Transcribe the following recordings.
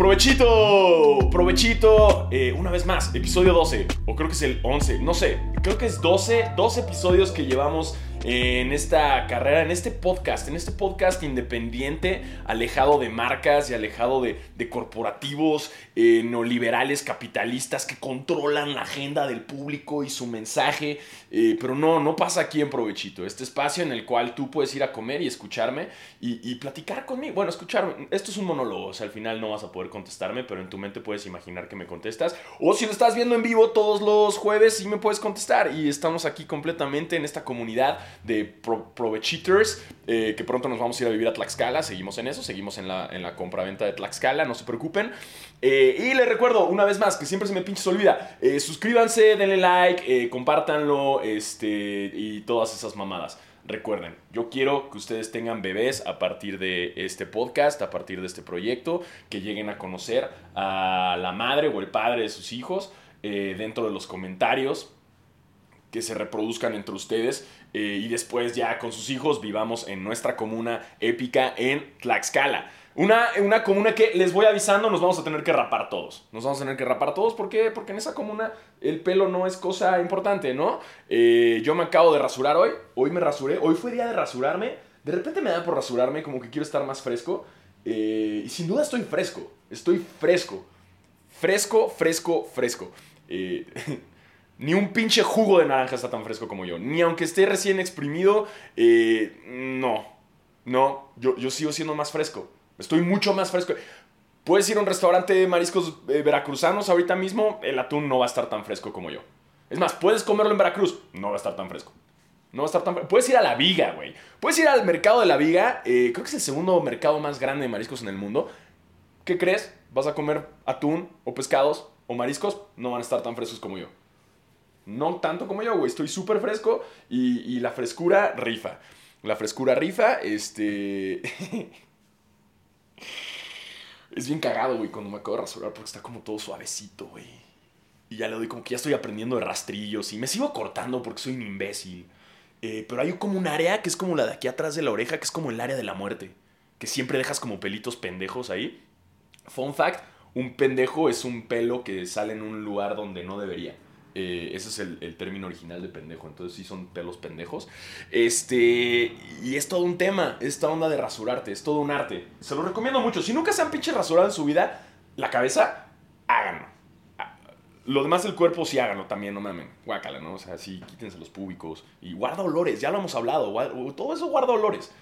Provechito, provechito, eh, una vez más, episodio 12, o creo que es el 11, no sé, creo que es 12, 12 episodios que llevamos en esta carrera, en este podcast, en este podcast independiente, alejado de marcas y alejado de, corporativos eh, neoliberales, capitalistas que controlan la agenda del público y su mensaje. Eh, pero no, no pasa aquí en Provechito. Este espacio en el cual tú puedes ir a comer y escucharme y, platicar conmigo. Bueno, escucharme. Esto es un monólogo, o sea, al final no vas a poder contestarme, pero en tu mente puedes imaginar que me contestas. O si lo estás viendo en vivo todos los jueves, sí me puedes contestar. Y estamos aquí completamente en esta comunidad de pro Provechiters, eh, que pronto nos vamos a ir a vivir a Tlaxcala, seguimos en eso, seguimos en la, en la compra-venta de Tlaxcala, no se preocupen. Eh, y les recuerdo, una vez más, que siempre se me pinche se olvida, eh, suscríbanse, denle like, compártanlo, este, y todas esas mamadas. Recuerden, yo quiero que ustedes tengan bebés a partir de este podcast, a partir de este proyecto, que lleguen a conocer a la madre o el padre de sus hijos dentro de los comentarios que se reproduzcan entre ustedes eh, y después ya con sus hijos vivamos en nuestra comuna épica en Tlaxcala. Una, una comuna que les voy avisando, nos vamos a tener que rapar todos. Nos vamos a tener que rapar todos. ¿Por qué? Porque en esa comuna el pelo no es cosa importante, ¿no? Eh, yo me acabo de rasurar hoy. Hoy me rasuré. Hoy fue día de rasurarme. De repente me da por rasurarme, como que quiero estar más fresco. Eh, y sin duda estoy fresco. Estoy fresco. Fresco, fresco, fresco. Eh, Ni un pinche jugo de naranja está tan fresco como yo. Ni aunque esté recién exprimido, eh, no. No, yo, yo sigo siendo más fresco. Estoy mucho más fresco. Puedes ir a un restaurante de mariscos eh, veracruzanos ahorita mismo, el atún no va a estar tan fresco como yo. Es más, puedes comerlo en Veracruz, no va a estar tan fresco. No va a estar tan Puedes ir a la Viga, güey. Puedes ir al mercado de la Viga, eh, creo que es el segundo mercado más grande de mariscos en el mundo. ¿Qué crees? ¿Vas a comer atún o pescados o mariscos? No van a estar tan frescos como yo. No tanto como yo, güey. Estoy súper fresco y, la frescura rifa. La frescura rifa, este... es bien cagado, güey, cuando me acabo de rasurar porque está como todo suavecito, güey. Y ya le doy como que ya estoy aprendiendo de rastrillos y me sigo cortando porque soy un imbécil. Eh, pero hay como un área que es como la de aquí atrás de la oreja, que es como el área de la muerte. Que siempre dejas como pelitos pendejos ahí. Fun fact, un pendejo es un pelo que sale en un lugar donde no debería. Eh, ese es el, término original de pendejo. Entonces sí son pelos pendejos. Este. Y es todo un tema. Esta onda de rasurarte. Es todo un arte. Se lo recomiendo mucho. Si nunca se han pinche rasurado en su vida, la cabeza, háganlo. Ah, lo demás del cuerpo sí háganlo también, no mamen. Guácala, ¿no? O sea, sí, quítense los públicos. Y guarda olores, ya lo hemos hablado. Todo eso guarda olores.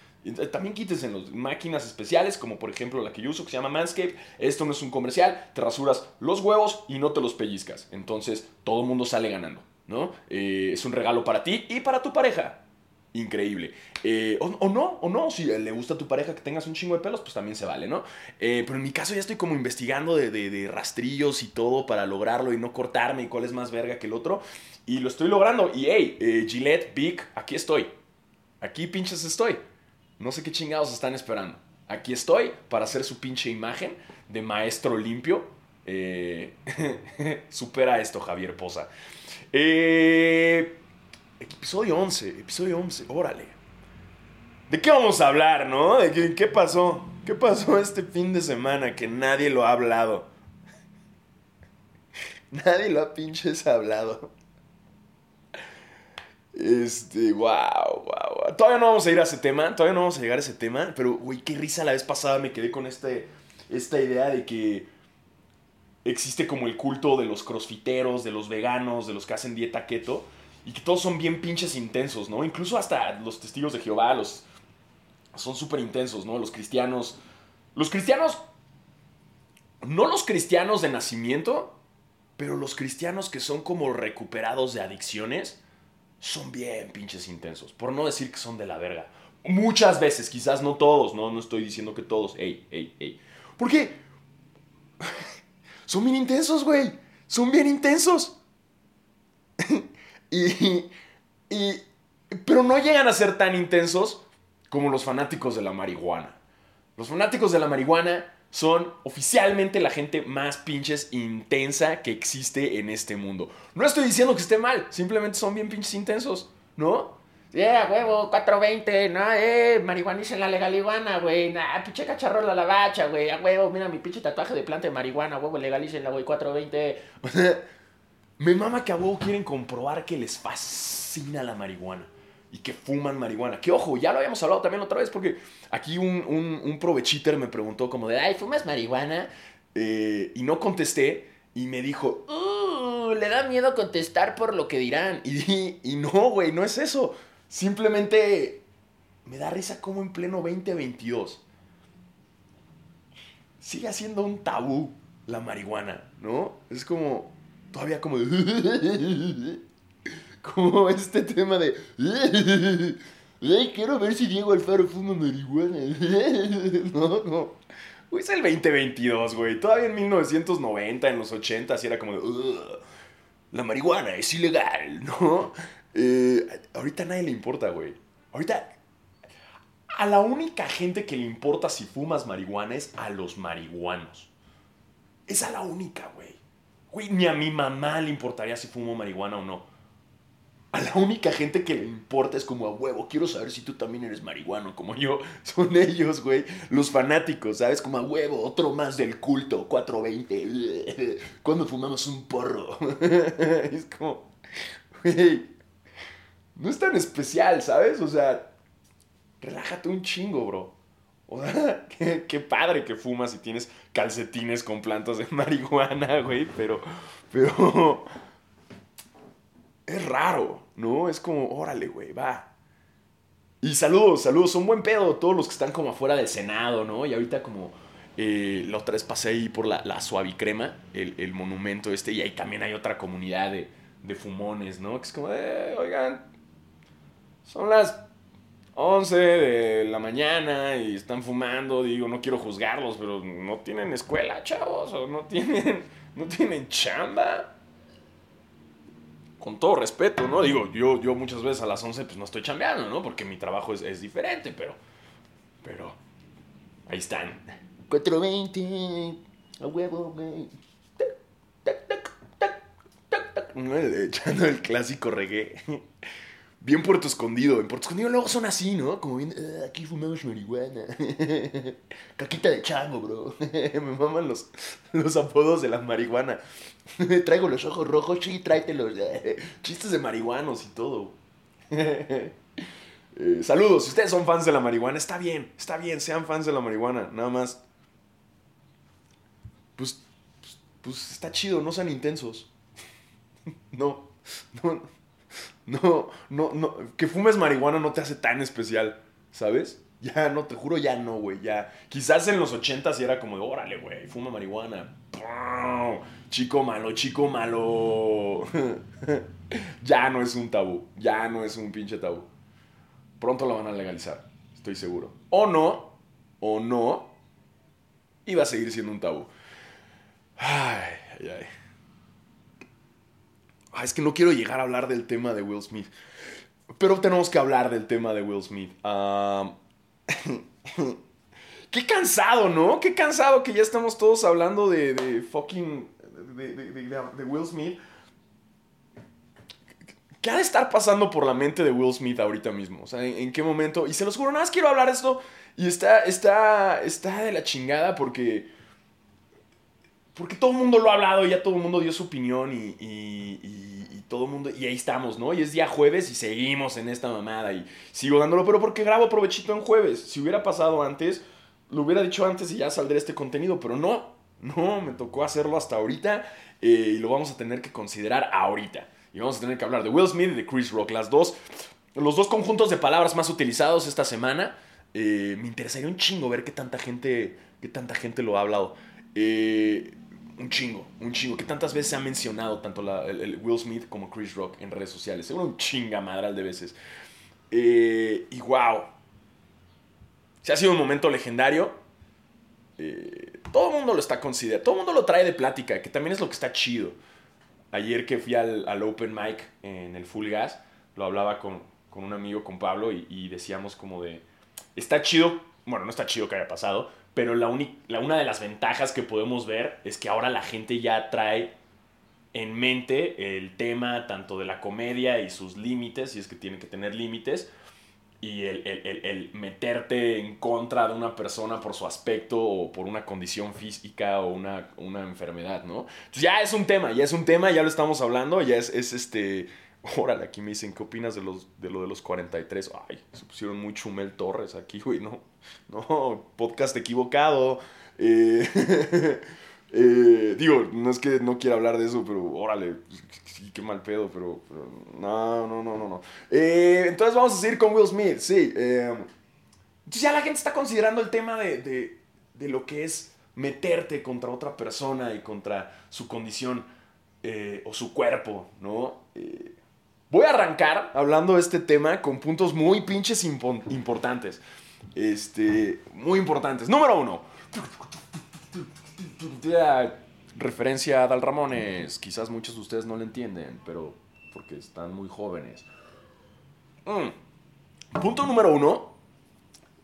También quítense en las máquinas especiales, como por ejemplo la que yo uso, que se llama Manscaped. Esto no es un comercial, te rasuras los huevos y no te los pellizcas. Entonces todo el mundo sale ganando, ¿no? Eh, es un regalo para ti y para tu pareja. Increíble. Eh, o, no, o no, si le gusta a tu pareja que tengas un chingo de pelos, pues también se vale, ¿no? Eh, pero en mi caso ya estoy como investigando de, de, rastrillos y todo para lograrlo y no cortarme y cuál es más verga que el otro. Y lo estoy logrando. Y hey, Gillette, Big, aquí estoy. Aquí pinches estoy. No sé qué chingados están esperando. Aquí estoy para hacer su pinche imagen de maestro limpio. Eh, supera esto, Javier Poza. Eh, episodio 11, episodio 11, órale. ¿De qué vamos a hablar, no? ¿De qué, qué pasó? ¿Qué pasó este fin de semana que nadie lo ha hablado? nadie lo ha pinches hablado. Este, wow, wow, Todavía no vamos a ir a ese tema, todavía no vamos a llegar a ese tema, pero, güey, qué risa la vez pasada me quedé con este, esta idea de que existe como el culto de los crossfiteros, de los veganos, de los que hacen dieta keto, y que todos son bien pinches intensos, ¿no? Incluso hasta los testigos de Jehová, los... Son súper intensos, ¿no? Los cristianos... Los cristianos... No los cristianos de nacimiento, pero los cristianos que son como recuperados de adicciones son bien pinches intensos. Por no decir que son de la verga. Muchas veces, quizás no todos, no, no estoy diciendo que todos. Ey, ey, ey. ¿Por qué? son bien intensos, güey. Son bien intensos. y, y, pero no llegan a ser tan intensos como los fanáticos de la marihuana. Los fanáticos de la marihuana son oficialmente la gente más pinches intensa que existe en este mundo. No estoy diciendo que esté mal, simplemente son bien pinches intensos, ¿no? Yeah, huevo, 420, no, eh, marihuaniza la legaliguana, güey, nah, pinche cacharro la bacha, güey, a huevo, mira mi pinche tatuaje de planta de marihuana, huevo, legalícenla, güey, 420. O sea, me mama que a huevo quieren comprobar que les fascina la marihuana y que fuman marihuana. Que ojo, ya lo habíamos hablado también otra vez porque aquí un, un, un provechiter me preguntó como de, ay, ¿fumas marihuana? Eh, y no contesté y me dijo, uh, le da miedo contestar por lo que dirán. Y, y no, güey, no es eso. Simplemente me da risa como en pleno 2022 sigue siendo un tabú la marihuana, ¿no? Es como, todavía como de... como este tema de... Ay, quiero ver si Diego Alfaro fuma marihuana. no, no. Uy, es el 2022, güey. Todavía en 1990, en los 80, así era como la marihuana es ilegal, ¿no? Eh, ahorita a nadie le importa, güey. Ahorita a la única gente que le importa si fumas marihuana es a los marihuanos. Es a la única, güey. Güey, ni a mi mamá le importaría si fumo marihuana o no. A la única gente que le importa es como a huevo. Quiero saber si tú también eres marihuano como yo. Son ellos, güey. Los fanáticos, ¿sabes? Como a huevo. Otro más del culto. 420. Cuando fumamos un porro. Es como... Güey no es tan especial, ¿sabes? O sea, relájate un chingo, bro. O sea, qué, padre que fumas y tienes calcetines con plantas de marihuana, güey, pero, pero, es raro, ¿no? Es como, órale, güey, va. Y saludos, saludos, son buen pedo todos los que están como afuera del Senado, ¿no? Y ahorita como eh, la otra vez pasé ahí por la, la Suavicrema, el, el monumento este, y ahí también hay otra comunidad de, de fumones, ¿no? Que es como, eh, oigan, son las 11 de la mañana y están fumando, digo, no quiero juzgarlos, pero no tienen escuela, chavos, o no tienen, no tienen chamba. Con todo respeto, ¿no? Digo, yo, yo muchas veces a las 11 pues no estoy chambeando, ¿no? Porque mi trabajo es, diferente, pero, pero, ahí están. 420, a huevo, güey. Echando el clásico reggae bien Puerto Escondido. En Puerto Escondido luego son así, ¿no? Como bien, ah, aquí fumamos marihuana. Caquita de chango, bro. Me maman los, los apodos de la marihuana. Traigo los ojos rojos, sí, tráetelos. Chistes de marihuanos y todo. Eh, saludos, si ustedes son fans de la marihuana, está bien, está bien, sean fans de la marihuana, nada más. Pues, pues, pues está chido, no sean intensos. no, no, no, no, no, que fumes marihuana no te hace tan especial, ¿sabes? Ya, no, te juro, ya no, güey, ya. Quizás en los ochentas era como de, órale, güey, fuma marihuana. Chico malo, chico malo. ya no es un tabú, ya no es un pinche tabú. Pronto lo van a legalizar, estoy seguro. O no, o no, y va a seguir siendo un tabú. Ay, ay, ay. Ah, es que no quiero llegar a hablar del tema de Will Smith. Pero tenemos que hablar del tema de Will Smith. Qué cansado, ¿no? Qué cansado que ya estamos todos hablando de, de fucking. De, Will Smith. ¿Qué ha de estar pasando por la mente de Will Smith ahorita mismo? O sea, ¿en, qué momento? Y se los juro, nada más quiero hablar esto. Y está, está, está de la chingada porque porque todo el mundo lo ha hablado, ya todo el mundo dio su opinión y, y, todo el mundo, y ahí estamos, ¿no? Y es día jueves y seguimos en esta mamada y sigo dándolo, pero porque grabo provechito en jueves. Si hubiera pasado antes, lo hubiera dicho antes y ya saldría este contenido, pero no, no, me tocó hacerlo hasta ahorita eh, y lo vamos a tener que considerar ahorita. Y vamos a tener que hablar de Will Smith y de Chris Rock, las dos, los dos conjuntos de palabras más utilizados esta semana. Eh, me interesaría un chingo ver qué tanta gente, qué tanta gente lo ha hablado. Eh, un chingo, un chingo. Que tantas veces se ha mencionado tanto el, Will Smith como Chris Rock en redes sociales. Seguro un chinga madral de veces. Eh, y wow. Se ha sido un momento legendario. Eh, todo el mundo lo está considerando. Todo el mundo lo trae de plática, que también es lo que está chido. Ayer que fui al, Open Mic en el Full Gas, lo hablaba con, un amigo, con Pablo, y, y decíamos como de. Está chido. Bueno, no está chido que haya pasado, pero la, una de las ventajas que podemos ver es que ahora la gente ya trae en mente el tema tanto de la comedia y sus límites, si es que tiene que tener límites, y el, el, el, meterte en contra de una persona por su aspecto o por una condición física o una, una enfermedad, ¿no? Entonces ya es un tema, ya es un tema, ya lo estamos hablando, ya es, es este... Órale, aquí me dicen, ¿qué opinas de, los, de lo de los 43? Ay, se pusieron muy Chumel Torres aquí, güey, no, no, podcast equivocado. Eh, eh, digo, no es que no quiera hablar de eso, pero órale, sí, qué mal pedo, pero, no, no, no, no, no. Eh, entonces vamos a seguir con Will Smith, sí. ya la gente está considerando el tema de, de, de, lo que es meterte contra otra persona y contra su condición o su cuerpo, ¿no? Voy a arrancar hablando de este tema con puntos muy pinches importantes. Este, muy importantes. Número uno referencia a Dal Ramones. Quizás muchos de ustedes no lo entienden, pero porque están muy jóvenes. Mm. Punto número uno.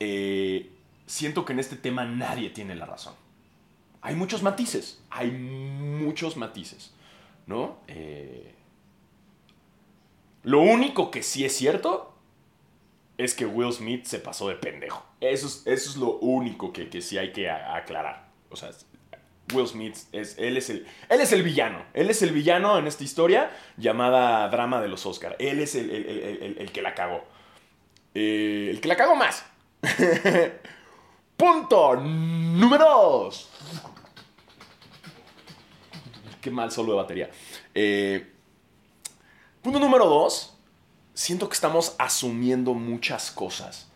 Eh, siento que en este tema nadie tiene la razón. Hay muchos matices. Hay muchos matices. ¿No? Eh, lo único que sí es cierto es que Will Smith se pasó de pendejo. Eso es, eso es lo único que, que sí hay que aclarar. O sea, Will Smith, es, él, es el, él es el villano. Él es el villano en esta historia llamada Drama de los Oscars. Él es el, el, que la cagó. Eh, el que la cagó más. Punto número 2. Qué mal solo de batería. Eh, punto número 2. Siento que estamos asumiendo muchas cosas.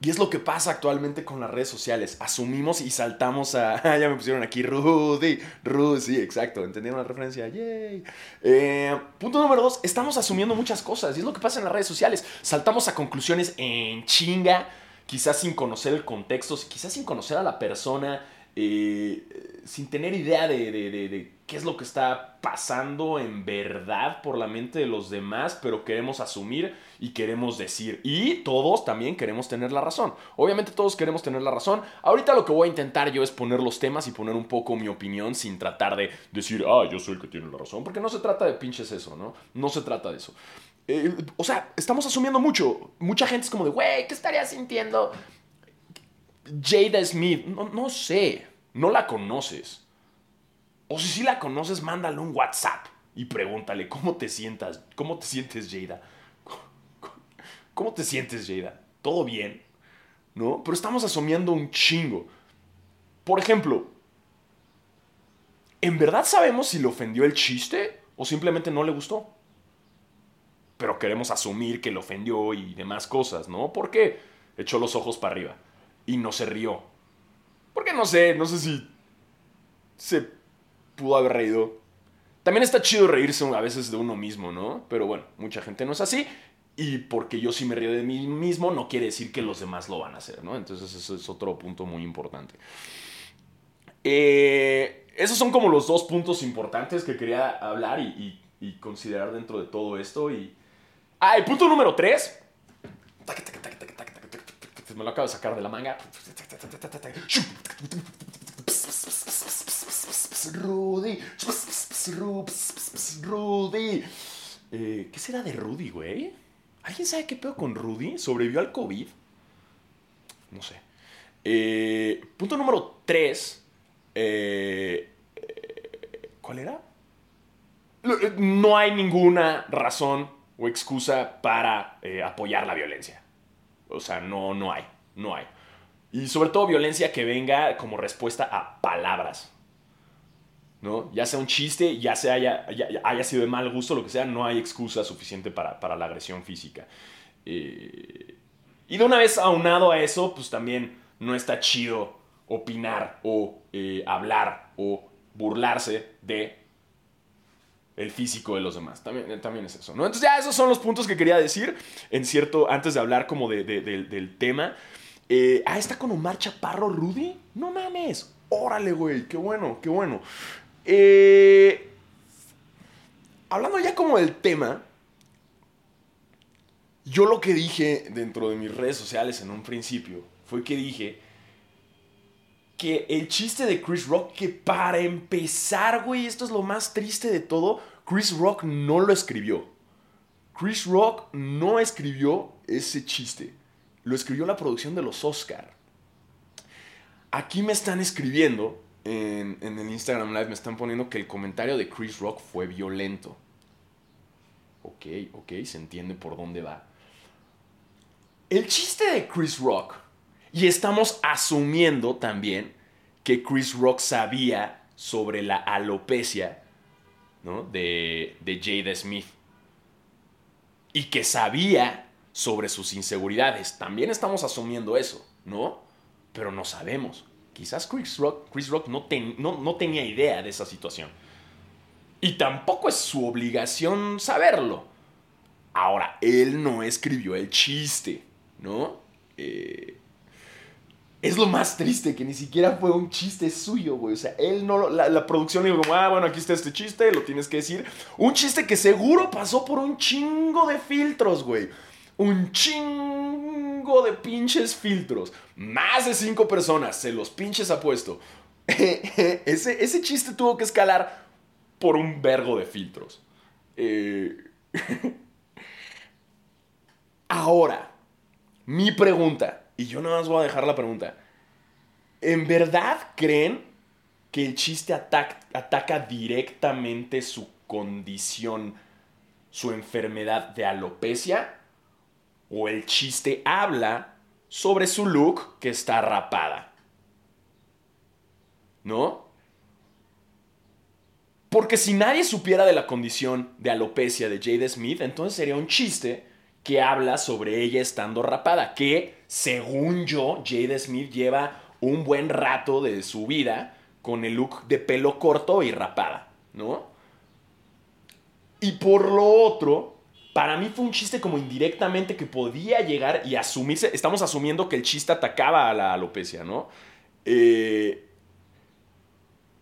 Y es lo que pasa actualmente con las redes sociales. Asumimos y saltamos a. ya me pusieron aquí Rudy. Rudy, sí, exacto. ¿Entendieron la referencia? Yay. Eh, punto número dos. Estamos asumiendo muchas cosas. Y es lo que pasa en las redes sociales. Saltamos a conclusiones en chinga. Quizás sin conocer el contexto. Quizás sin conocer a la persona. Eh, sin tener idea de, qué es lo que está pasando en verdad por la mente de los demás, pero queremos asumir y queremos decir. Y todos también queremos tener la razón. Obviamente todos queremos tener la razón. Ahorita lo que voy a intentar yo es poner los temas y poner un poco mi opinión sin tratar de decir, ah, yo soy el que tiene la razón, porque no se trata de pinches eso, ¿no? No se trata de eso. Eh, o sea, estamos asumiendo mucho. Mucha gente es como de, güey, ¿qué estaría sintiendo? Jada Smith, no, sé, no la conoces. O si sí la conoces, mándale un WhatsApp y pregúntale cómo te sientas, cómo te sientes Jada. ¿Cómo te sientes Jada? ¿Todo bien? ¿No? Pero estamos asumiendo un chingo. Por ejemplo, ¿en verdad sabemos si le ofendió el chiste o simplemente no le gustó? Pero queremos asumir que le ofendió y demás cosas, ¿no? ¿Por qué? Echó los ojos para arriba y no se rió. Porque no sé, no sé si se pudo haber reído. También está chido reírse a veces de uno mismo, ¿no? Pero bueno, mucha gente no es así. Y porque yo sí me río de mí mismo, no quiere decir que los demás lo van a hacer, ¿no? Entonces, eso es otro punto muy importante. Eh, esos son como los dos puntos importantes que quería hablar y, considerar dentro de todo esto. Y... Ah, el punto número tres lo acabo de sacar de la manga. Rudy. Rudy. Eh, ¿Qué será de Rudy, güey? ¿Alguien sabe qué pedo con Rudy? ¿Sobrevivió al COVID? No sé. Eh, punto número 3. Eh, ¿Cuál era? No hay ninguna razón o excusa para apoyar la violencia. O sea, no, no hay, no hay. Y sobre todo violencia que venga como respuesta a palabras. ¿no? Ya sea un chiste, ya sea haya, haya, sido de mal gusto, lo que sea, no hay excusa suficiente para, la agresión física. Eh, y de una vez aunado a eso, pues también no está chido opinar o eh, hablar o burlarse de el físico de los demás. También, también es eso, ¿no? Entonces ya esos son los puntos que quería decir, en cierto, antes de hablar como de, del tema. Eh, ah, está con Omar Chaparro Rudy. No mames. Órale, güey. Qué bueno, qué bueno. Eh, hablando ya como del tema, yo lo que dije dentro de mis redes sociales en un principio fue que dije que el chiste de Chris Rock, que para empezar, güey, esto es lo más triste de todo, Chris Rock no lo escribió. Chris Rock no escribió ese chiste. Lo escribió la producción de los Oscar. Aquí me están escribiendo, en, en el Instagram Live me están poniendo que el comentario de Chris Rock fue violento. Ok, ok, se entiende por dónde va. El chiste de Chris Rock, y estamos asumiendo también que Chris Rock sabía sobre la alopecia ¿no? de, de Jada Smith. Y que sabía sobre sus inseguridades. También estamos asumiendo eso, ¿no? Pero no sabemos. Quizás Chris Rock, Chris Rock no, tenía idea de esa situación. Y tampoco es su obligación saberlo. Ahora, él no escribió el chiste, ¿no? Eh, es lo más triste, que ni siquiera fue un chiste suyo, güey. O sea, él no La, la producción dijo como, ah, bueno, aquí está este chiste, lo tienes que decir. Un chiste que seguro pasó por un chingo de filtros, güey. Un chingo de pinches filtros. Más de cinco personas, se los pinches apuesto. ese, ese chiste tuvo que escalar por un vergo de filtros. Eh... Ahora, mi pregunta, y yo nada más voy a dejar la pregunta. ¿En verdad creen que el chiste ataca directamente su condición, su enfermedad de alopecia? ¿O el chiste habla sobre su look que está rapada? ¿No? Porque si nadie supiera de la condición de alopecia de Jade Smith, entonces sería un chiste que habla sobre ella estando rapada, que según yo, Jade Smith lleva un buen rato de su vida con el look de pelo corto y rapada, ¿no? Y por lo otro, para mí fue un chiste como indirectamente que podía llegar y asumirse, estamos asumiendo que el chiste atacaba a la alopecia, ¿no? Eh,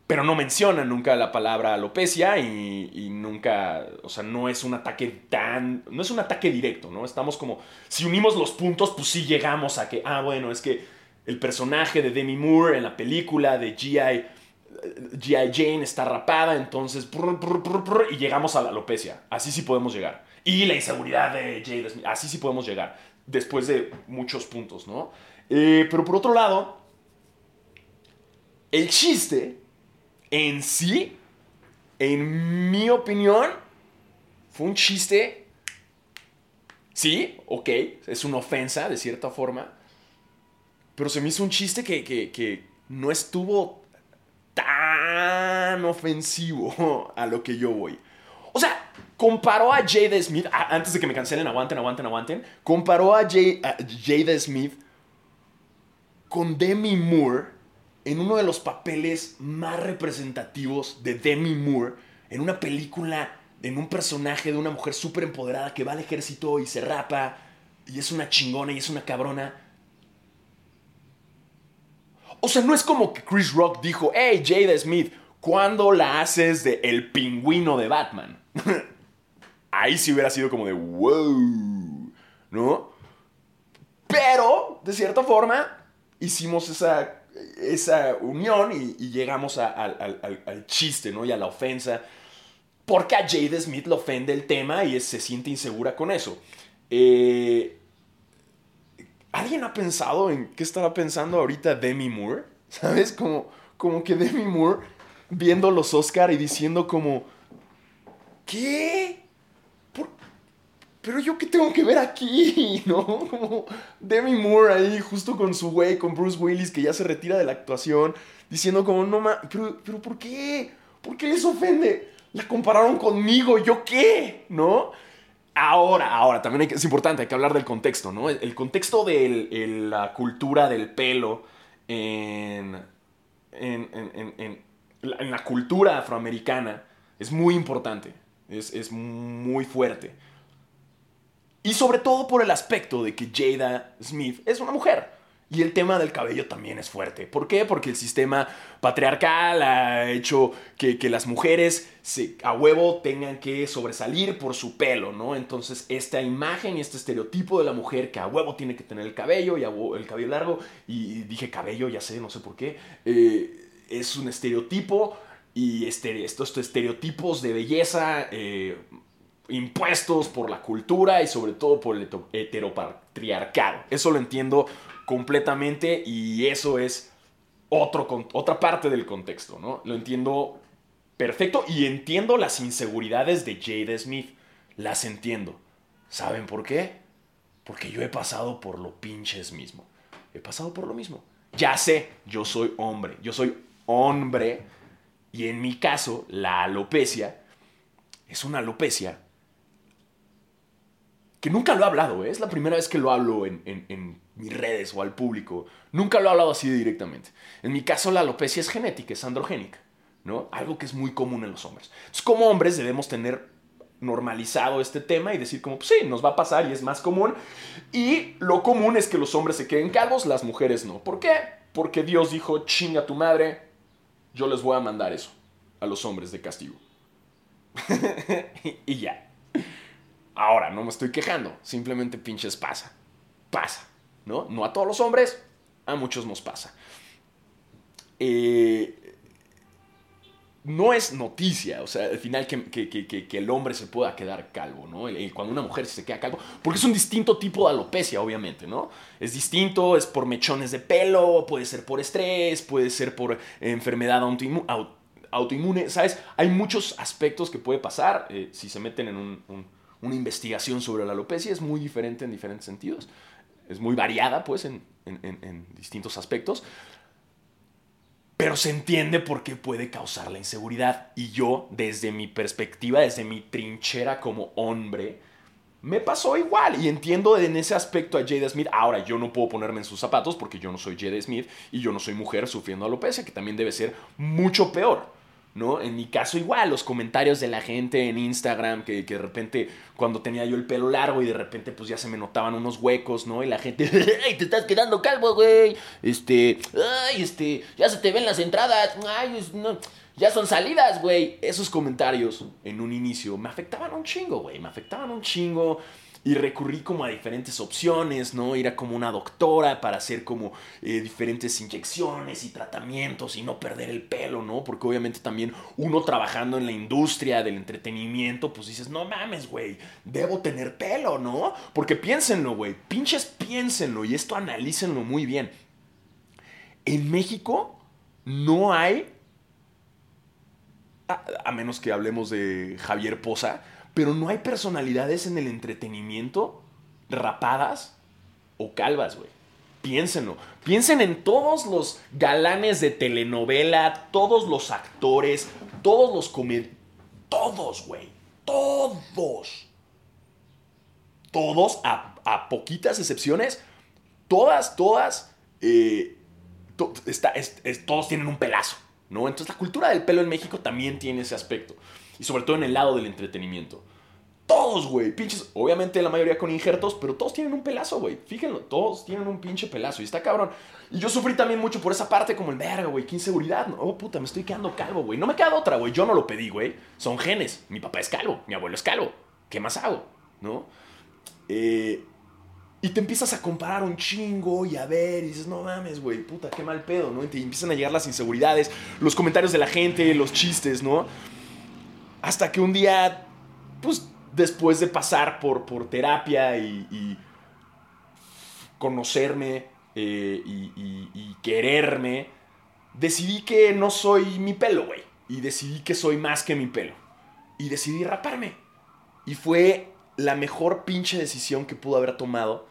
pero no menciona nunca la palabra alopecia y, nunca, o sea, no es un ataque tan, no es un ataque directo, ¿no? Estamos como, si unimos los puntos, pues sí llegamos a que, ah, bueno, es que el personaje de Demi Moore en la película de G.I. G.I. Jane está rapada, entonces, y llegamos a la alopecia. Así sí podemos llegar. Y la inseguridad de Jade así sí podemos llegar, después de muchos puntos, ¿no? Eh, pero por otro lado, el chiste en sí, en mi opinión, fue un chiste. Sí, ok, es una ofensa de cierta forma. Pero se me hizo un chiste que, no estuvo tan ofensivo a lo que yo voy. O sea, comparó a Jada Smith, antes de que me cancelen, aguanten, aguanten, aguanten, comparó a, Jada Smith con Demi Moore en uno de los papeles más representativos de Demi Moore, en una película, en un personaje de una mujer súper empoderada que va al ejército y se rapa, y es una chingona y es una cabrona. O sea, no es como que Chris Rock dijo, hey, Jada Smith, ¿cuándo la haces de el pingüino de Batman? Ahí sí hubiera sido como de, wow, ¿no? Pero, de cierta forma, hicimos esa esa unión y, llegamos al, chiste, ¿no? Y a la ofensa. Porque a Jade Smith le ofende el tema y se siente insegura con eso. Eh, ¿Alguien ha pensado en qué estará pensando ahorita Demi Moore? ¿Sabes? Como, como que Demi Moore viendo los Oscar y diciendo como... ¿Qué? Pero yo qué tengo que ver aquí, ¿no? Como Demi Moore ahí, justo con su güey, con Bruce Willis, que ya se retira de la actuación, diciendo como, no ma, pero, pero ¿por qué? ¿Por qué les ofende? La compararon conmigo, ¿yo qué? ¿No? Ahora, ahora, también es importante, hay que hablar del contexto, ¿no? El, contexto de la cultura del pelo en, en, en, en, la cultura afroamericana es muy importante, es, es muy fuerte. Y sobre todo por el aspecto de que Jada Smith es una mujer. Y el tema del cabello también es fuerte. ¿Por qué? Porque el sistema patriarcal ha hecho que, las mujeres a huevo tengan que sobresalir por su pelo, ¿no? Entonces esta imagen y este estereotipo de la mujer que a huevo tiene que tener el cabello y el cabello largo, y dije cabello, ya sé, no sé por qué, eh, es un estereotipo y este, estos estereotipos de belleza eh, impuestos por la cultura y sobre todo por el heteropatriarcado. Eso lo entiendo completamente y eso es otro, otra parte del contexto, ¿no? Lo entiendo perfecto y entiendo las inseguridades de Jade Smith. Las entiendo. ¿Saben por qué? Porque yo he pasado por lo pinches mismo. He pasado por lo mismo. Ya sé, yo soy hombre, yo soy hombre y en mi caso la alopecia es una alopecia que nunca lo he hablado, ¿eh? es la primera vez que lo hablo en, mis redes o al público. Nunca lo he hablado así directamente. En mi caso, la alopecia es genética, es androgénica, ¿no? Algo que es muy común en los hombres. Entonces, como hombres debemos tener normalizado este tema y decir como, pues sí, nos va a pasar y es más común. Y lo común es que los hombres se queden calvos, las mujeres no. ¿Por qué? Porque Dios dijo, chinga tu madre, yo les voy a mandar eso a los hombres de castigo. y ya. Ahora, no me estoy quejando, simplemente pinches pasa. Pasa, ¿no? No a todos los hombres, a muchos nos pasa. Eh, no es noticia, o sea, al final que, el hombre se pueda quedar calvo, ¿no? cuando una mujer se queda calvo, porque es un distinto tipo de alopecia, obviamente, ¿no? Es distinto, es por mechones de pelo, puede ser por estrés, puede ser por enfermedad autoinmune, ¿sabes? Hay muchos aspectos que puede pasar eh, si se meten en un una investigación sobre la alopecia es muy diferente en diferentes sentidos. Es muy variada, pues, en, distintos aspectos. Pero se entiende por qué puede causar la inseguridad. Y yo, desde mi perspectiva, desde mi trinchera como hombre, me pasó igual. Y entiendo en ese aspecto a Jada Smith. Ahora, yo no puedo ponerme en sus zapatos porque yo no soy Jada Smith y yo no soy mujer sufriendo alopecia, que también debe ser mucho peor. ¿No? En mi caso igual, los comentarios de la gente en Instagram, que, de repente cuando tenía yo el pelo largo y de repente pues ya se me notaban unos huecos, ¿no? Y la gente, ¡ay, te estás quedando calvo, güey! Este, ¡ay, este, ya se te ven las entradas! ¡Ay, no! Ya son salidas, güey. Esos comentarios en un inicio me afectaban un chingo, güey. Me afectaban un chingo y recurrí como a diferentes opciones, ¿no? Ir a como una doctora para hacer como eh, diferentes inyecciones y tratamientos y no perder el pelo, ¿no? Porque obviamente también uno trabajando en la industria del entretenimiento, pues dices, no mames, güey, debo tener pelo, ¿no? Porque piénsenlo, güey, pinches piénsenlo y esto analícenlo muy bien. En México no hay, a, a menos que hablemos de Javier Poza, pero no hay personalidades en el entretenimiento rapadas o calvas, güey. Piénsenlo. Piensen en todos los galanes de telenovela, todos los actores, todos los comediantes. Todos, güey. Todos. Todos, a, poquitas excepciones, todas, todas, eh, todos tienen un pelazo, ¿no? Entonces la cultura del pelo en México también tiene ese aspecto. Y sobre todo en el lado del entretenimiento. Todos, güey, pinches. Obviamente la mayoría con injertos, pero todos tienen un pelazo, güey. Fíjenlo, todos tienen un pinche pelazo. Y está cabrón. Y yo sufrí también mucho por esa parte, como el verga, güey. Qué inseguridad. Oh, puta, me estoy quedando calvo, güey. No me queda otra, güey. Yo no lo pedí, güey. Son genes. Mi papá es calvo, mi abuelo es calvo. ¿Qué más hago? ¿No? Eh, y te empiezas a comparar un chingo y a ver, y dices, no mames, güey, puta, qué mal pedo, ¿no? Y te empiezan a llegar las inseguridades, los comentarios de la gente, los chistes, ¿no? Hasta que un día, pues después de pasar por, por terapia y, conocerme eh, y, quererme, decidí que no soy mi pelo, güey. Y decidí que soy más que mi pelo. Y decidí raparme. Y fue la mejor pinche decisión que pudo haber tomado.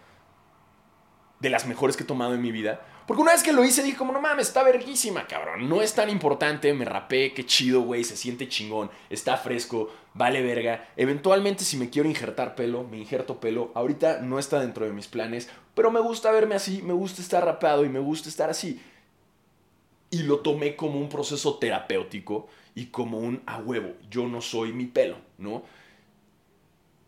De las mejores que he tomado en mi vida. Porque una vez que lo hice dije como, no mames, está verguísima, cabrón. No es tan importante, me rapé, qué chido, güey, se siente chingón, está fresco, vale verga. Eventualmente si me quiero injertar pelo, me injerto pelo. Ahorita no está dentro de mis planes, pero me gusta verme así, me gusta estar rapado y me gusta estar así. Y lo tomé como un proceso terapéutico y como un a huevo, yo no soy mi pelo, ¿no?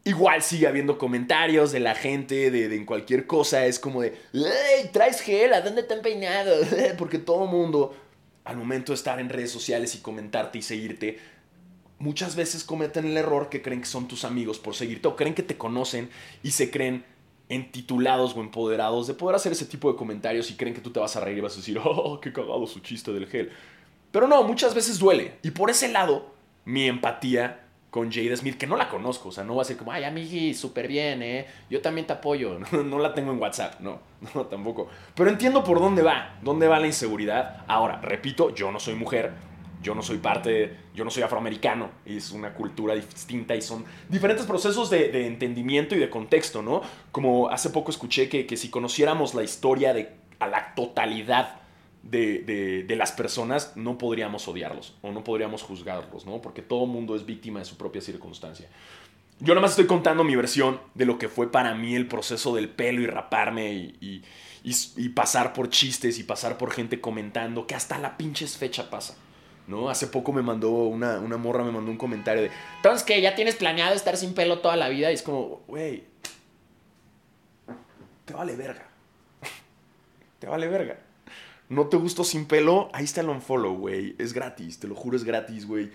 Igual sigue habiendo comentarios de la gente, de, en cualquier cosa. Es como de, ¡Ey, traes gel! ¿A dónde te han peinado? Porque todo mundo, al momento de estar en redes sociales y comentarte y seguirte, muchas veces cometen el error que creen que son tus amigos por seguirte o creen que te conocen y se creen entitulados o empoderados de poder hacer ese tipo de comentarios y creen que tú te vas a reír y vas a decir, ¡oh, qué cagado su chiste del gel! Pero no, muchas veces duele. Y por ese lado, mi empatía con Jade Smith, que no la conozco, o sea, no va a ser como, ay, amigui, súper bien, ¿eh? Yo también te apoyo, no, la tengo en WhatsApp, no, no, tampoco. Pero entiendo por dónde va, dónde va la inseguridad. Ahora, repito, yo no soy mujer, yo no soy parte, yo no soy afroamericano, es una cultura distinta y son diferentes procesos de, entendimiento y de contexto, ¿no? Como hace poco escuché que, que si conociéramos la historia de a la totalidad de, las personas, no podríamos odiarlos o no podríamos juzgarlos, ¿no? Porque todo mundo es víctima de su propia circunstancia. Yo nada más estoy contando mi versión de lo que fue para mí el proceso del pelo y raparme y, pasar por chistes y pasar por gente comentando que hasta la pinches fecha pasa. ¿no? Hace poco me mandó una, una morra, me mandó un comentario de, entonces que ya tienes planeado estar sin pelo toda la vida y es como, güey, te vale verga. te vale verga no te gustó sin pelo, ahí está el unfollow, güey. Es gratis, te lo juro, es gratis, güey.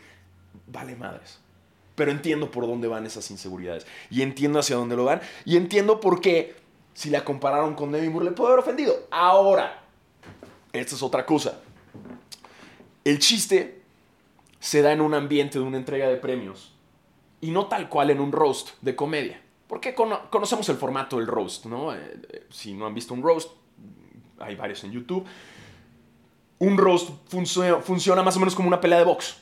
Vale madres. Pero entiendo por dónde van esas inseguridades. Y entiendo hacia dónde lo van. Y entiendo por qué, si la compararon con Demi Moore, le puede haber ofendido. Ahora, esta es otra cosa. El chiste se da en un ambiente de una entrega de premios. Y no tal cual en un roast de comedia. Porque conocemos el formato del roast, ¿no? Eh, eh, si no han visto un roast, hay varios en YouTube un roast funciona, más o menos como una pelea de box.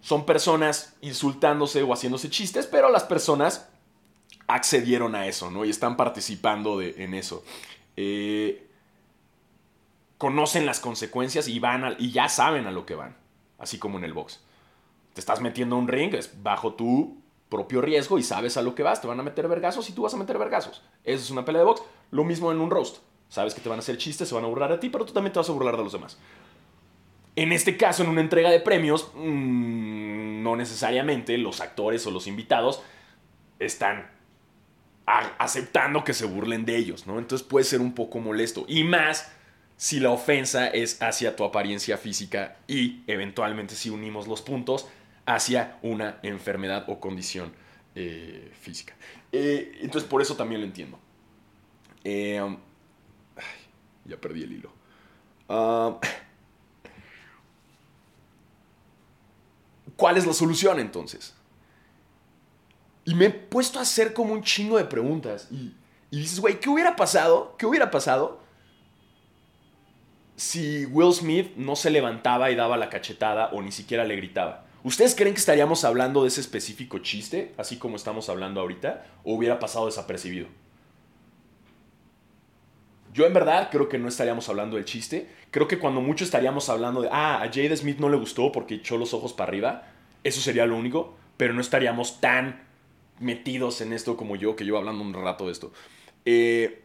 Son personas insultándose o haciéndose chistes, pero las personas accedieron a eso, ¿no? Y están participando en eso. Eh, conocen las consecuencias y, van y ya saben a lo que van, así como en el box. Te estás metiendo a un ring, es bajo tu propio riesgo y sabes a lo que vas, te van a meter vergazos y tú vas a meter vergazos. Eso es una pelea de box. Lo mismo en un roast. Sabes que te van a hacer chistes, se van a burlar de ti, pero tú también te vas a burlar de los demás. En este caso, en una entrega de premios, mm, no necesariamente los actores o los invitados están aceptando que se burlen de ellos, ¿no? Entonces puede ser un poco molesto. Y más si la ofensa es hacia tu apariencia física y eventualmente si unimos los puntos hacia una enfermedad o condición eh, física. Eh, entonces por eso también lo entiendo. Eh, ya perdí el hilo. Ah, ¿Cuál es la solución entonces? Y me he puesto a hacer como un chingo de preguntas. Y, y dices, güey, ¿qué hubiera pasado? ¿Qué hubiera pasado si Will Smith no se levantaba y daba la cachetada o ni siquiera le gritaba? ¿Ustedes creen que estaríamos hablando de ese específico chiste, así como estamos hablando ahorita, o hubiera pasado desapercibido? Yo en verdad creo que no estaríamos hablando del chiste. Creo que cuando mucho estaríamos hablando de, ah, a Jade Smith no le gustó porque echó los ojos para arriba. Eso sería lo único. Pero no estaríamos tan metidos en esto como yo, que yo hablando un rato de esto. Eh,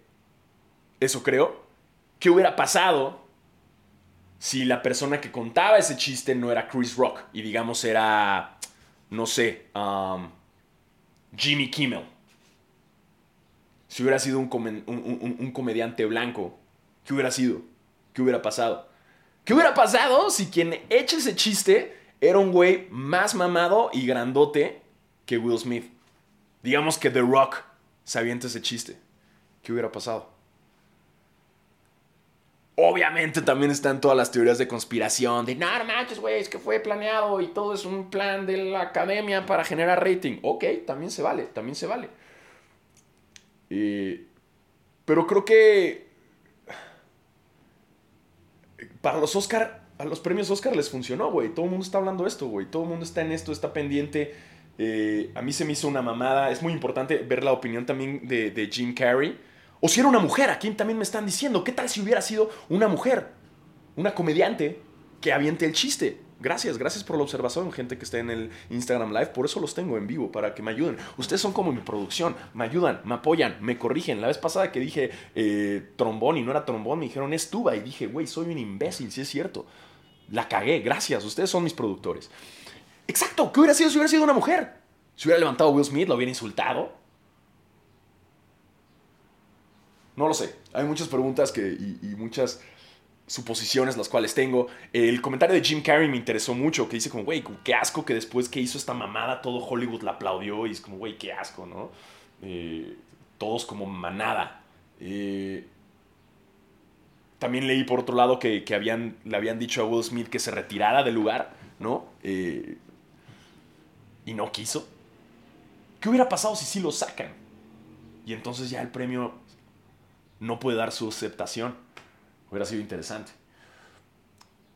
eso creo. ¿Qué hubiera pasado si la persona que contaba ese chiste no era Chris Rock y digamos era, no sé, um, Jimmy Kimmel? Si hubiera sido un, comediante blanco, ¿qué hubiera sido? ¿Qué hubiera pasado? ¿Qué hubiera pasado si quien echa ese chiste era un güey más mamado y grandote que Will Smith? Digamos que The Rock se avienta ese chiste. ¿Qué hubiera pasado? Obviamente también están todas las teorías de conspiración, de no, no manches, güey, es que fue planeado y todo es un plan de la academia para generar rating. Ok, también se vale, también se vale. Eh, pero creo que para los Oscar, a los premios Oscar les funcionó, güey. Todo el mundo está hablando de esto, güey. Todo el mundo está en esto, está pendiente. Eh, a mí se me hizo una mamada. Es muy importante ver la opinión también de, de Jim Carrey. O si era una mujer, aquí también me están diciendo, ¿qué tal si hubiera sido una mujer? Una comediante que aviente el chiste. Gracias, gracias por la observación, gente que está en el Instagram Live. Por eso los tengo en vivo, para que me ayuden. Ustedes son como mi producción, me ayudan, me apoyan, me corrigen. La vez pasada que dije eh, trombón y no era trombón, me dijeron es tuba. Y dije, güey, soy un imbécil, si es cierto. La cagué, gracias, ustedes son mis productores. Exacto, ¿qué hubiera sido si hubiera sido una mujer? Si hubiera levantado a Will Smith, lo hubiera insultado. No lo sé. Hay muchas preguntas que, y muchas suposiciones las cuales tengo. El comentario de Jim Carrey me interesó mucho, que dice como, güey, qué asco que después que hizo esta mamada todo Hollywood la aplaudió y es como, güey, qué asco, ¿no? Eh, todos como manada. Eh, también leí por otro lado que, habían, le habían dicho a Will Smith que se retirara del lugar, ¿no? Eh, y no quiso. ¿Qué hubiera pasado si sí lo sacan? Y entonces ya el premio no puede dar su aceptación. Hubiera sido interesante.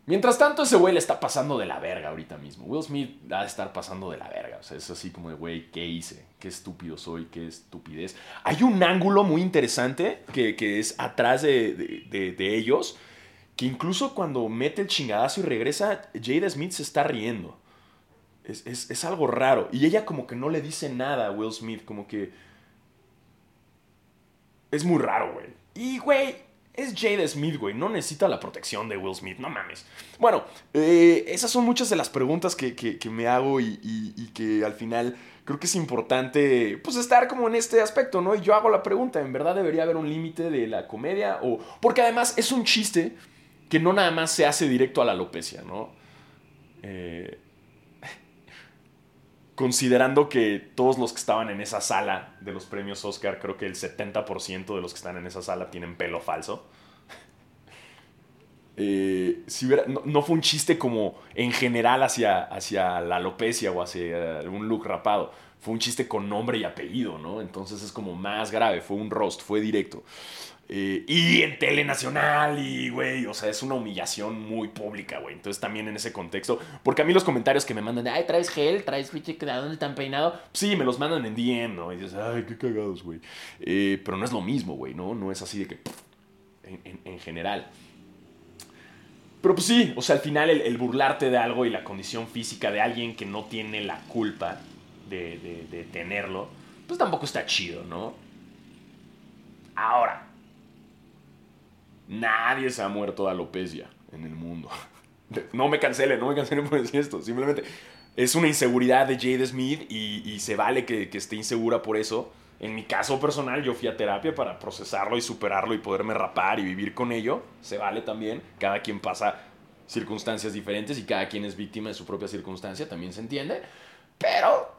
Mientras tanto, ese güey le está pasando de la verga ahorita mismo. Will Smith va a estar pasando de la verga. O sea, es así como de, güey, ¿qué hice? ¿Qué estúpido soy? ¿Qué estupidez? Hay un ángulo muy interesante que, es atrás de, ellos, que incluso cuando mete el chingadazo y regresa, Jada Smith se está riendo. Es, es algo raro. Y ella como que no le dice nada a Will Smith, como que... Es muy raro, güey. Y, güey, es Jada Smith, güey. No necesita la protección de Will Smith, no mames. Bueno, eh, esas son muchas de las preguntas que, me hago y, que al final creo que es importante, pues, estar como en este aspecto, ¿no? Y yo hago la pregunta, ¿en verdad debería haber un límite de la comedia? O, porque además es un chiste que no nada más se hace directo a la alopecia, ¿no? Eh, considerando que todos los que estaban en esa sala de los premios Oscar, creo que el 70% de los que están en esa sala tienen pelo falso. Eh, si no, fue un chiste como en general hacia, hacia la alopecia o hacia un look rapado. Fue un chiste con nombre y apellido, ¿no? Entonces es como más grave. Fue un roast, fue directo. Eh, y en tele nacional, y güey, o sea, es una humillación muy pública, güey. Entonces también en ese contexto, porque a mí los comentarios que me mandan de, ay, traes gel, traes fiche, ¿de dónde están peinado? Sí, me los mandan en DM, ¿no? Y dices, ay, qué cagados, güey. Eh, pero no es lo mismo, güey, ¿no? No es así de que, en, general. Pero pues sí, o sea, al final el, burlarte de algo y la condición física de alguien que no tiene la culpa de, de tenerlo, pues tampoco está chido, ¿no? Ahora, Nadie se ha muerto de alopecia en el mundo. No me cancelen, no me cancelen por decir esto. Simplemente es una inseguridad de Jade Smith y, se vale que, esté insegura por eso. En mi caso personal, yo fui a terapia para procesarlo y superarlo y poderme rapar y vivir con ello. Se vale también. Cada quien pasa circunstancias diferentes y cada quien es víctima de su propia circunstancia, también se entiende. Pero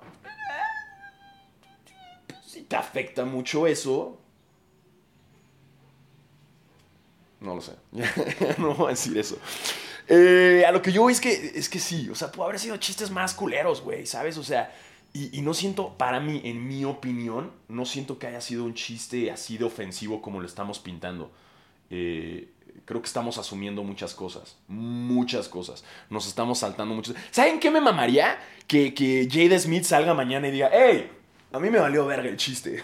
te afecta mucho eso, No lo sé. no voy a decir eso. Eh, a lo que yo voy es que, es que sí, o sea, puede haber sido chistes más culeros, güey, ¿sabes? O sea, y, no siento, para mí, en mi opinión, no siento que haya sido un chiste así de ofensivo como lo estamos pintando. Eh, creo que estamos asumiendo muchas cosas, muchas cosas. Nos estamos saltando muchas. ¿Saben qué me mamaría? Que, que Jade Smith salga mañana y diga, hey, a mí me valió verga el chiste.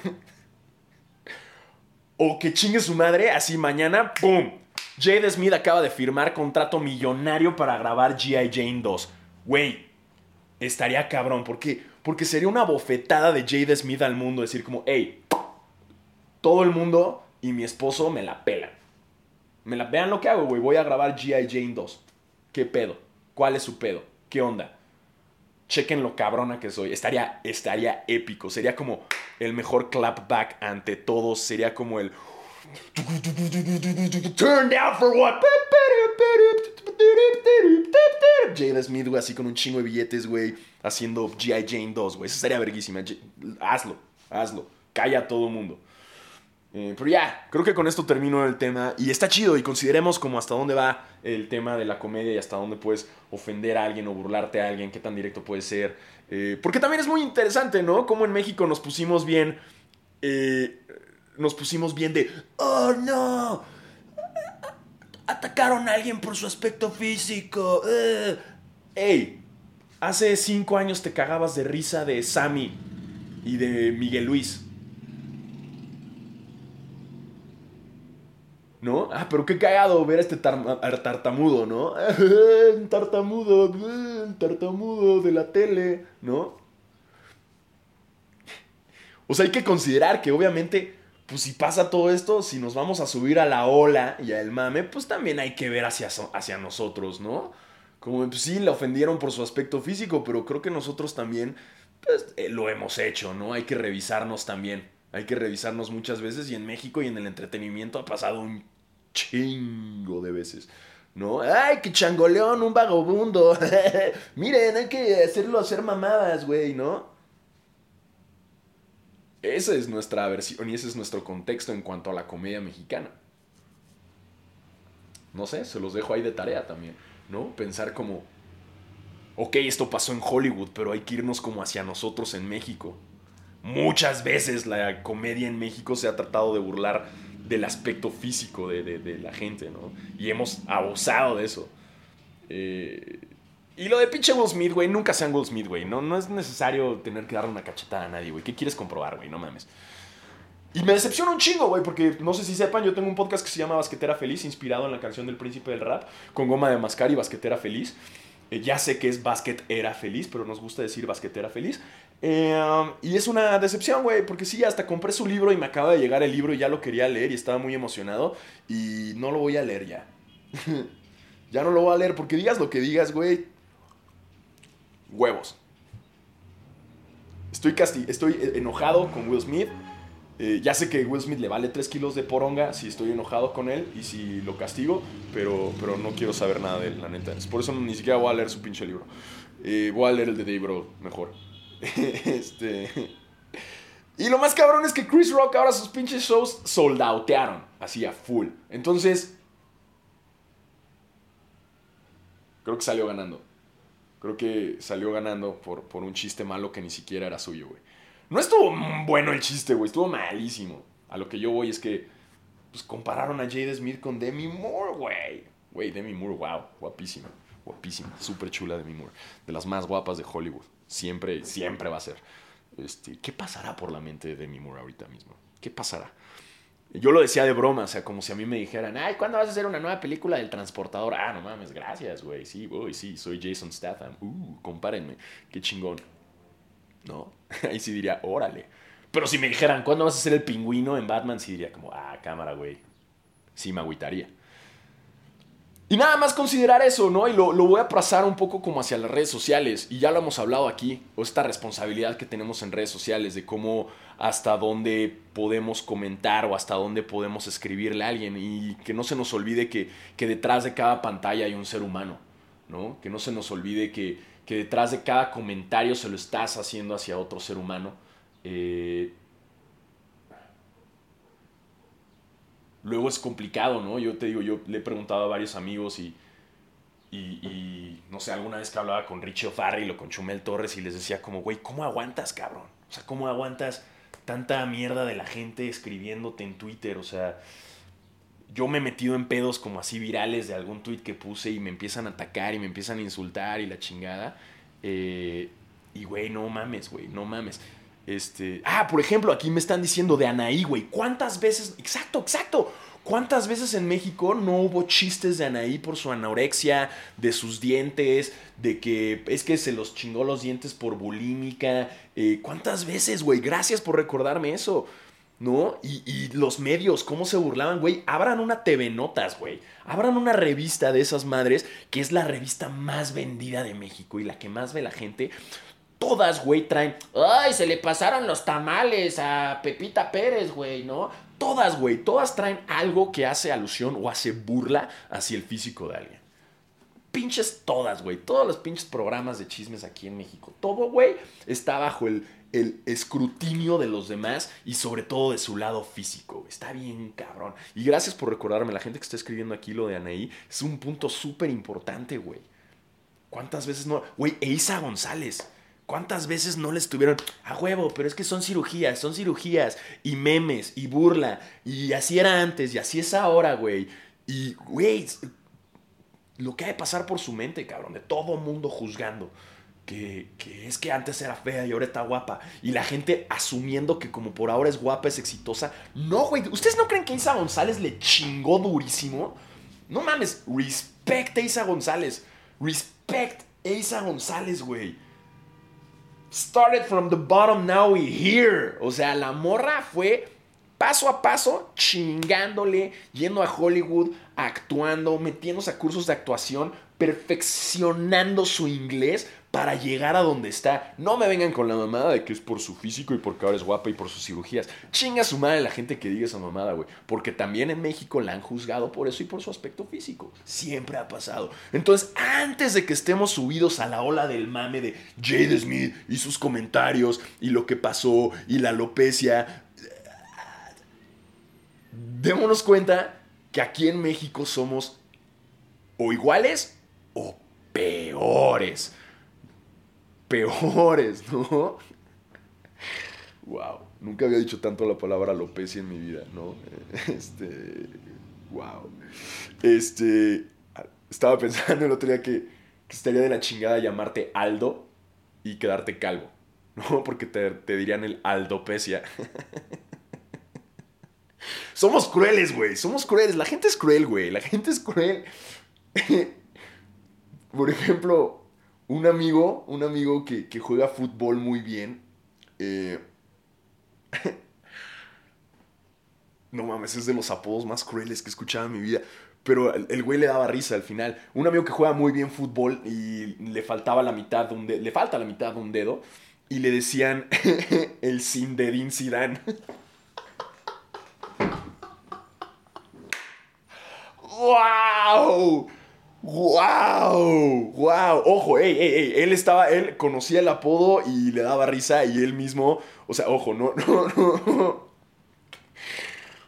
o que chingue su madre, así mañana, ¡pum! Jade Smith acaba de firmar contrato millonario para grabar G.I. Jane 2. Güey, estaría cabrón. ¿Por qué? Porque sería una bofetada de Jade Smith al mundo decir como, hey, todo el mundo y mi esposo me la pelan. Me la, vean lo que hago, güey. Voy a grabar G.I. Jane 2. ¿Qué pedo? ¿Cuál es su pedo? ¿Qué onda? Chequen lo cabrona que soy. Estaría, estaría épico. Sería como el mejor clapback ante todos. Sería como el. Turn down for what? Jada Smith, güey, así con un chingo de billetes, güey, haciendo G.I. Jane 2, güey. Eso estaría verguísima. Hazlo, hazlo. Calla a todo mundo. Eh, pero ya, creo que con esto termino el tema. Y está chido y consideremos como hasta dónde va el tema de la comedia y hasta dónde puedes ofender a alguien o burlarte a alguien, qué tan directo puede ser. Eh, porque también es muy interesante, ¿no? Como en México nos pusimos bien... Eh, nos pusimos bien de... ¡Oh, no! Atacaron a alguien por su aspecto físico. ¡Ey! Hace cinco años te cagabas de risa de Sammy y de Miguel Luis. ¿No? Ah, pero qué cagado ver a este tartamudo, ¿no? tartamudo, tartamudo de la tele, ¿no? O sea, hay que considerar que obviamente, pues si pasa todo esto, si nos vamos a subir a la ola y al mame, pues también hay que ver hacia, hacia nosotros, ¿no? Como pues sí, le ofendieron por su aspecto físico, pero creo que nosotros también pues, eh, lo hemos hecho, ¿no? Hay que revisarnos también. Hay que revisarnos muchas veces y en México y en el entretenimiento ha pasado un chingo de veces. ¿No? ¡Ay, qué changoleón, un vagabundo! Miren, hay que hacerlo hacer mamadas, güey, ¿no? Esa es nuestra versión y ese es nuestro contexto en cuanto a la comedia mexicana. No sé, se los dejo ahí de tarea también, ¿no? Pensar como, ok, esto pasó en Hollywood, pero hay que irnos como hacia nosotros en México. Muchas veces la comedia en México se ha tratado de burlar del aspecto físico de, la gente, ¿no? Y hemos abusado de eso. Eh, y lo de pinche Will Smith, güey, nunca sean Will Smith, güey. No, no es necesario tener que darle una cachetada a nadie, güey. ¿Qué quieres comprobar, güey? No mames. Y me decepciona un chingo, güey, porque no sé si sepan, yo tengo un podcast que se llama Basquetera Feliz, inspirado en la canción del príncipe del rap, con goma de mascar y basquetera feliz. Eh, ya sé que es basket era feliz, pero nos gusta decir basquetera feliz. Eh, y es una decepción, güey, porque sí, hasta compré su libro y me acaba de llegar el libro y ya lo quería leer y estaba muy emocionado. Y no lo voy a leer ya. ya no lo voy a leer porque digas lo que digas, güey. Huevos. Estoy, casti estoy enojado con Will Smith eh, ya sé que Will Smith le vale 3 kilos de poronga si estoy enojado con él y si lo castigo, pero, pero no quiero saber nada de él, la neta. Por eso ni siquiera voy a leer su pinche libro. Eh, voy a leer el de Dave mejor. este. Y lo más cabrón es que Chris Rock ahora sus pinches shows soldautearon, así a full. Entonces, creo que salió ganando. Creo que salió ganando por, por un chiste malo que ni siquiera era suyo, güey. No estuvo bueno el chiste, güey. Estuvo malísimo. A lo que yo voy es que pues compararon a Jade Smith con Demi Moore, güey. Güey, Demi Moore, wow, guapísima. Guapísima, súper chula Demi Moore. De las más guapas de Hollywood. Siempre, siempre va a ser. Este, ¿Qué pasará por la mente de Demi Moore ahorita mismo? ¿Qué pasará? Yo lo decía de broma, o sea, como si a mí me dijeran, ay, ¿cuándo vas a hacer una nueva película del transportador? Ah, no mames, gracias, güey. Sí, güey, sí, soy Jason Statham. Uh, compárenme. Qué chingón. ¿no? Ahí sí diría, órale. Pero si me dijeran, ¿cuándo vas a ser el pingüino en Batman? Sí diría como, ah, cámara, güey. Sí me agüitaría. Y nada más considerar eso, ¿no? Y lo, voy a pasar un poco como hacia las redes sociales. Y ya lo hemos hablado aquí, o esta responsabilidad que tenemos en redes sociales de cómo hasta dónde podemos comentar o hasta dónde podemos escribirle a alguien. Y que no se nos olvide que, que detrás de cada pantalla hay un ser humano, ¿no? Que no se nos olvide que, que detrás de cada comentario se lo estás haciendo hacia otro ser humano. Eh, luego es complicado, ¿no? Yo te digo, yo le he preguntado a varios amigos y, y, no sé, alguna vez que hablaba con Richie O'Farrell o con Chumel Torres y les decía como, güey, ¿cómo aguantas, cabrón? O sea, ¿cómo aguantas tanta mierda de la gente escribiéndote en Twitter? O sea, yo me he metido en pedos como así virales de algún tweet que puse y me empiezan a atacar y me empiezan a insultar y la chingada. Eh, y güey, no mames, güey, no mames. Este, ah, por ejemplo, aquí me están diciendo de Anaí, güey. ¿Cuántas veces? Exacto, exacto. ¿Cuántas veces en México no hubo chistes de Anaí por su anorexia, de sus dientes, de que es que se los chingó los dientes por bulímica? Eh, ¿Cuántas veces, güey? Gracias por recordarme eso. ¿no? Y, los medios, cómo se burlaban, güey. Abran una TV Notas, güey. Abran una revista de esas madres, que es la revista más vendida de México y la que más ve la gente. Todas, güey, traen. ¡Ay! Se le pasaron los tamales a Pepita Pérez, güey, ¿no? Todas, güey, todas traen algo que hace alusión o hace burla hacia el físico de alguien. Pinches todas, güey. Todos los pinches programas de chismes aquí en México. Todo, güey, está bajo el, el escrutinio de los demás y sobre todo de su lado físico. Está bien cabrón. Y gracias por recordarme, la gente que está escribiendo aquí lo de Anaí, es un punto súper importante, güey. ¿Cuántas veces no? Güey, Eisa González. ¿Cuántas veces no le estuvieron a huevo? Pero es que son cirugías, son cirugías y memes y burla. Y así era antes y así es ahora, güey. Y, güey, lo que ha de pasar por su mente, cabrón, de todo mundo juzgando que, es que antes era fea y ahora está guapa. Y la gente asumiendo que como por ahora es guapa, es exitosa. No, güey. ¿Ustedes no creen que Isa González le chingó durísimo? No mames. Respect a Isa González. Respect Isa González, güey. Started from the bottom, now we here. O sea, la morra fue paso a paso chingándole, yendo a Hollywood, actuando, metiéndose a cursos de actuación, perfeccionando su inglés para llegar a donde está. No me vengan con la mamada de que es por su físico y porque ahora es guapa y por sus cirugías. Chinga su madre la gente que diga esa mamada, güey. Porque también en México la han juzgado por eso y por su aspecto físico. Siempre ha pasado. Entonces, antes de que estemos subidos a la ola del mame de Jade Smith y sus comentarios y lo que pasó y la alopecia, démonos cuenta que aquí en México somos o iguales o peores peores, ¿no? Wow, nunca había dicho tanto la palabra alopecia en mi vida, ¿no? Este, wow. Este, estaba pensando el otro día que, estaría de la chingada llamarte Aldo y quedarte calvo, ¿no? Porque te, te dirían el aldopecia. Somos crueles, güey. Somos crueles. La gente es cruel, güey. La gente es cruel. Por ejemplo, un amigo, un amigo que, juega fútbol muy bien. Eh, no mames, es de los apodos más crueles que he escuchado en mi vida. Pero el, güey le daba risa al final. Un amigo que juega muy bien fútbol y le faltaba la mitad de un dedo. Le falta la mitad de un dedo. Y le decían el Sindedin Zidane. ¡Wow! ¡Wow! ¡Wow! Ojo, ey, ey, ey. Él estaba, él conocía el apodo y le daba risa y él mismo, o sea, ojo, no, no, no.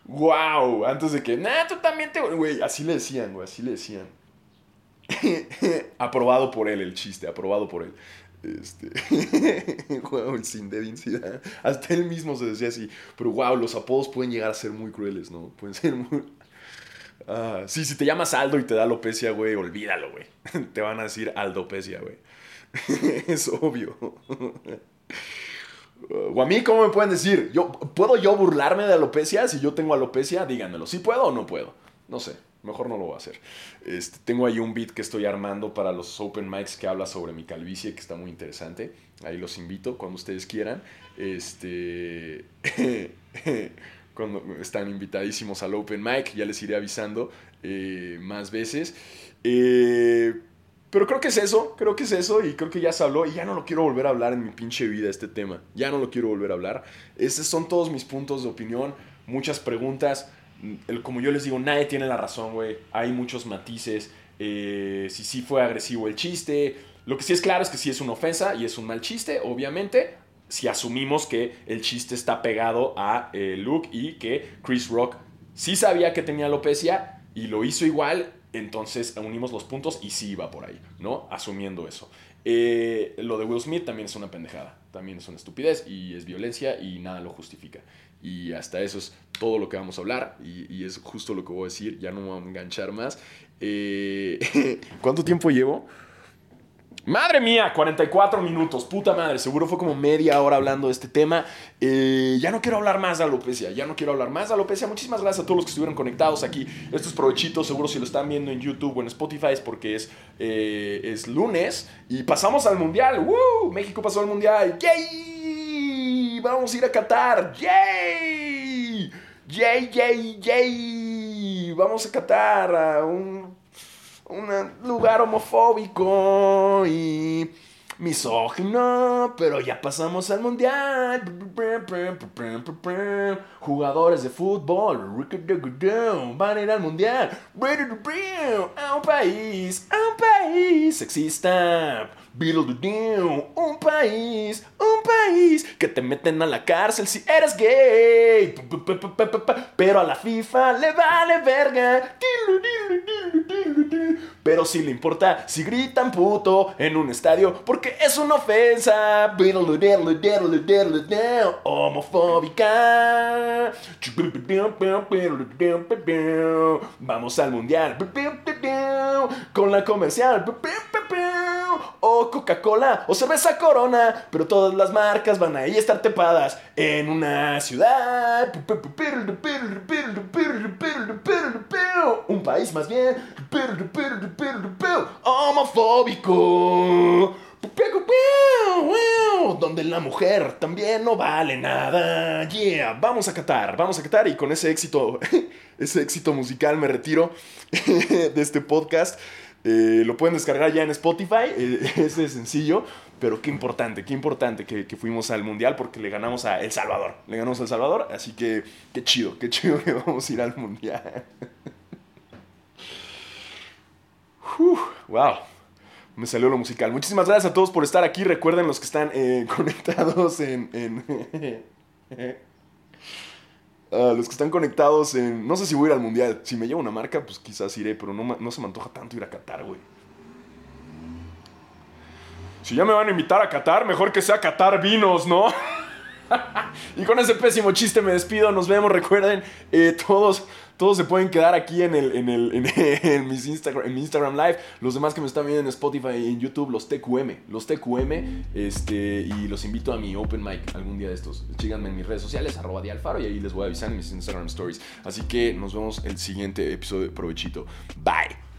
¡Wow! Antes de que, nah, tú también te. Güey, así le decían, güey, así le decían. aprobado por él el chiste, aprobado por él. Este. wow, sin de Hasta él mismo se decía así. Pero wow, los apodos pueden llegar a ser muy crueles, ¿no? Pueden ser muy. Ah, sí, si te llamas Aldo y te da alopecia, güey, olvídalo, güey. Te van a decir aldopecia, güey. es obvio. O a mí, ¿cómo me pueden decir? Yo, ¿Puedo yo burlarme de alopecia? Si yo tengo alopecia, díganmelo. ¿Sí puedo o no puedo? No sé. Mejor no lo voy a hacer. Este, tengo ahí un beat que estoy armando para los open mics que habla sobre mi calvicie, que está muy interesante. Ahí los invito cuando ustedes quieran. Este. Cuando están invitadísimos al Open Mic, ya les iré avisando eh, más veces. Eh, pero creo que es eso, creo que es eso y creo que ya se habló y ya no lo quiero volver a hablar en mi pinche vida este tema, ya no lo quiero volver a hablar. Estos son todos mis puntos de opinión, muchas preguntas. como yo les digo, nadie tiene la razón, güey. Hay muchos matices. Eh, si sí fue agresivo el chiste. Lo que sí es claro es que sí es una ofensa y es un mal chiste, obviamente si asumimos que el chiste está pegado a eh, Luke y que Chris Rock sí sabía que tenía alopecia y lo hizo igual, entonces unimos los puntos y sí iba por ahí, ¿no? Asumiendo eso. Eh, lo de Will Smith también es una pendejada, también es una estupidez y es violencia y nada lo justifica. Y hasta eso es todo lo que vamos a hablar y, es justo lo que voy a decir, ya no me voy a enganchar más. Eh, ¿Cuánto tiempo llevo? Madre mía, 44 minutos, puta madre, seguro fue como media hora hablando de este tema. Eh, ya no quiero hablar más de alopecia, ya no quiero hablar más de alopecia. Muchísimas gracias a todos los que estuvieron conectados aquí. Estos provechitos, seguro si lo están viendo en YouTube o en Spotify es porque es, eh, es lunes y pasamos al mundial. ¡Woo! México pasó al mundial. ¡Yay! Vamos a ir a Qatar. ¡Yay! ¡Yay, yay, yay! Vamos a Qatar a un un lugar homofóbico y misógino, pero ya pasamos al mundial. Jugadores de fútbol van a ir al mundial. A un país, a un país sexista. Un país, un país que te meten a la cárcel si eres gay. Pero a la FIFA le vale verga. Pero si le importa si gritan puto en un estadio porque es una ofensa. Homofóbica. Vamos al mundial. Con la comercial Coca-Cola o cerveza Corona, pero todas las marcas van a estar tepadas en una ciudad. Un país más bien homofóbico. Donde la mujer también no vale nada. Yeah, vamos a Qatar, vamos a Qatar y con ese éxito, ese éxito musical me retiro de este podcast. Eh, lo pueden descargar ya en Spotify, eh, ese es sencillo, pero qué importante, qué importante que, fuimos al Mundial porque le ganamos a El Salvador, le ganamos a El Salvador, así que qué chido, qué chido que vamos a ir al Mundial. wow, me salió lo musical. Muchísimas gracias a todos por estar aquí, recuerden los que están eh, conectados en... en Los que están conectados en. No sé si voy a ir al mundial. Si me llevo una marca, pues quizás iré, pero no, no se me antoja tanto ir a Qatar, güey. Si ya me van a invitar a Qatar, mejor que sea Qatar Vinos, ¿no? y con ese pésimo chiste me despido. Nos vemos. Recuerden, eh, todos todos se pueden quedar aquí en, el, en, el, en, mis Instagram, en mi Instagram Live. Los demás que me están viendo en Spotify y en YouTube, los TQM. Los TQM. Este, y los invito a mi Open Mic algún día de estos. Síganme en mis redes sociales, arroba dialfaro, y ahí les voy a avisar en mis Instagram Stories. Así que nos vemos el siguiente episodio. Provechito. Bye.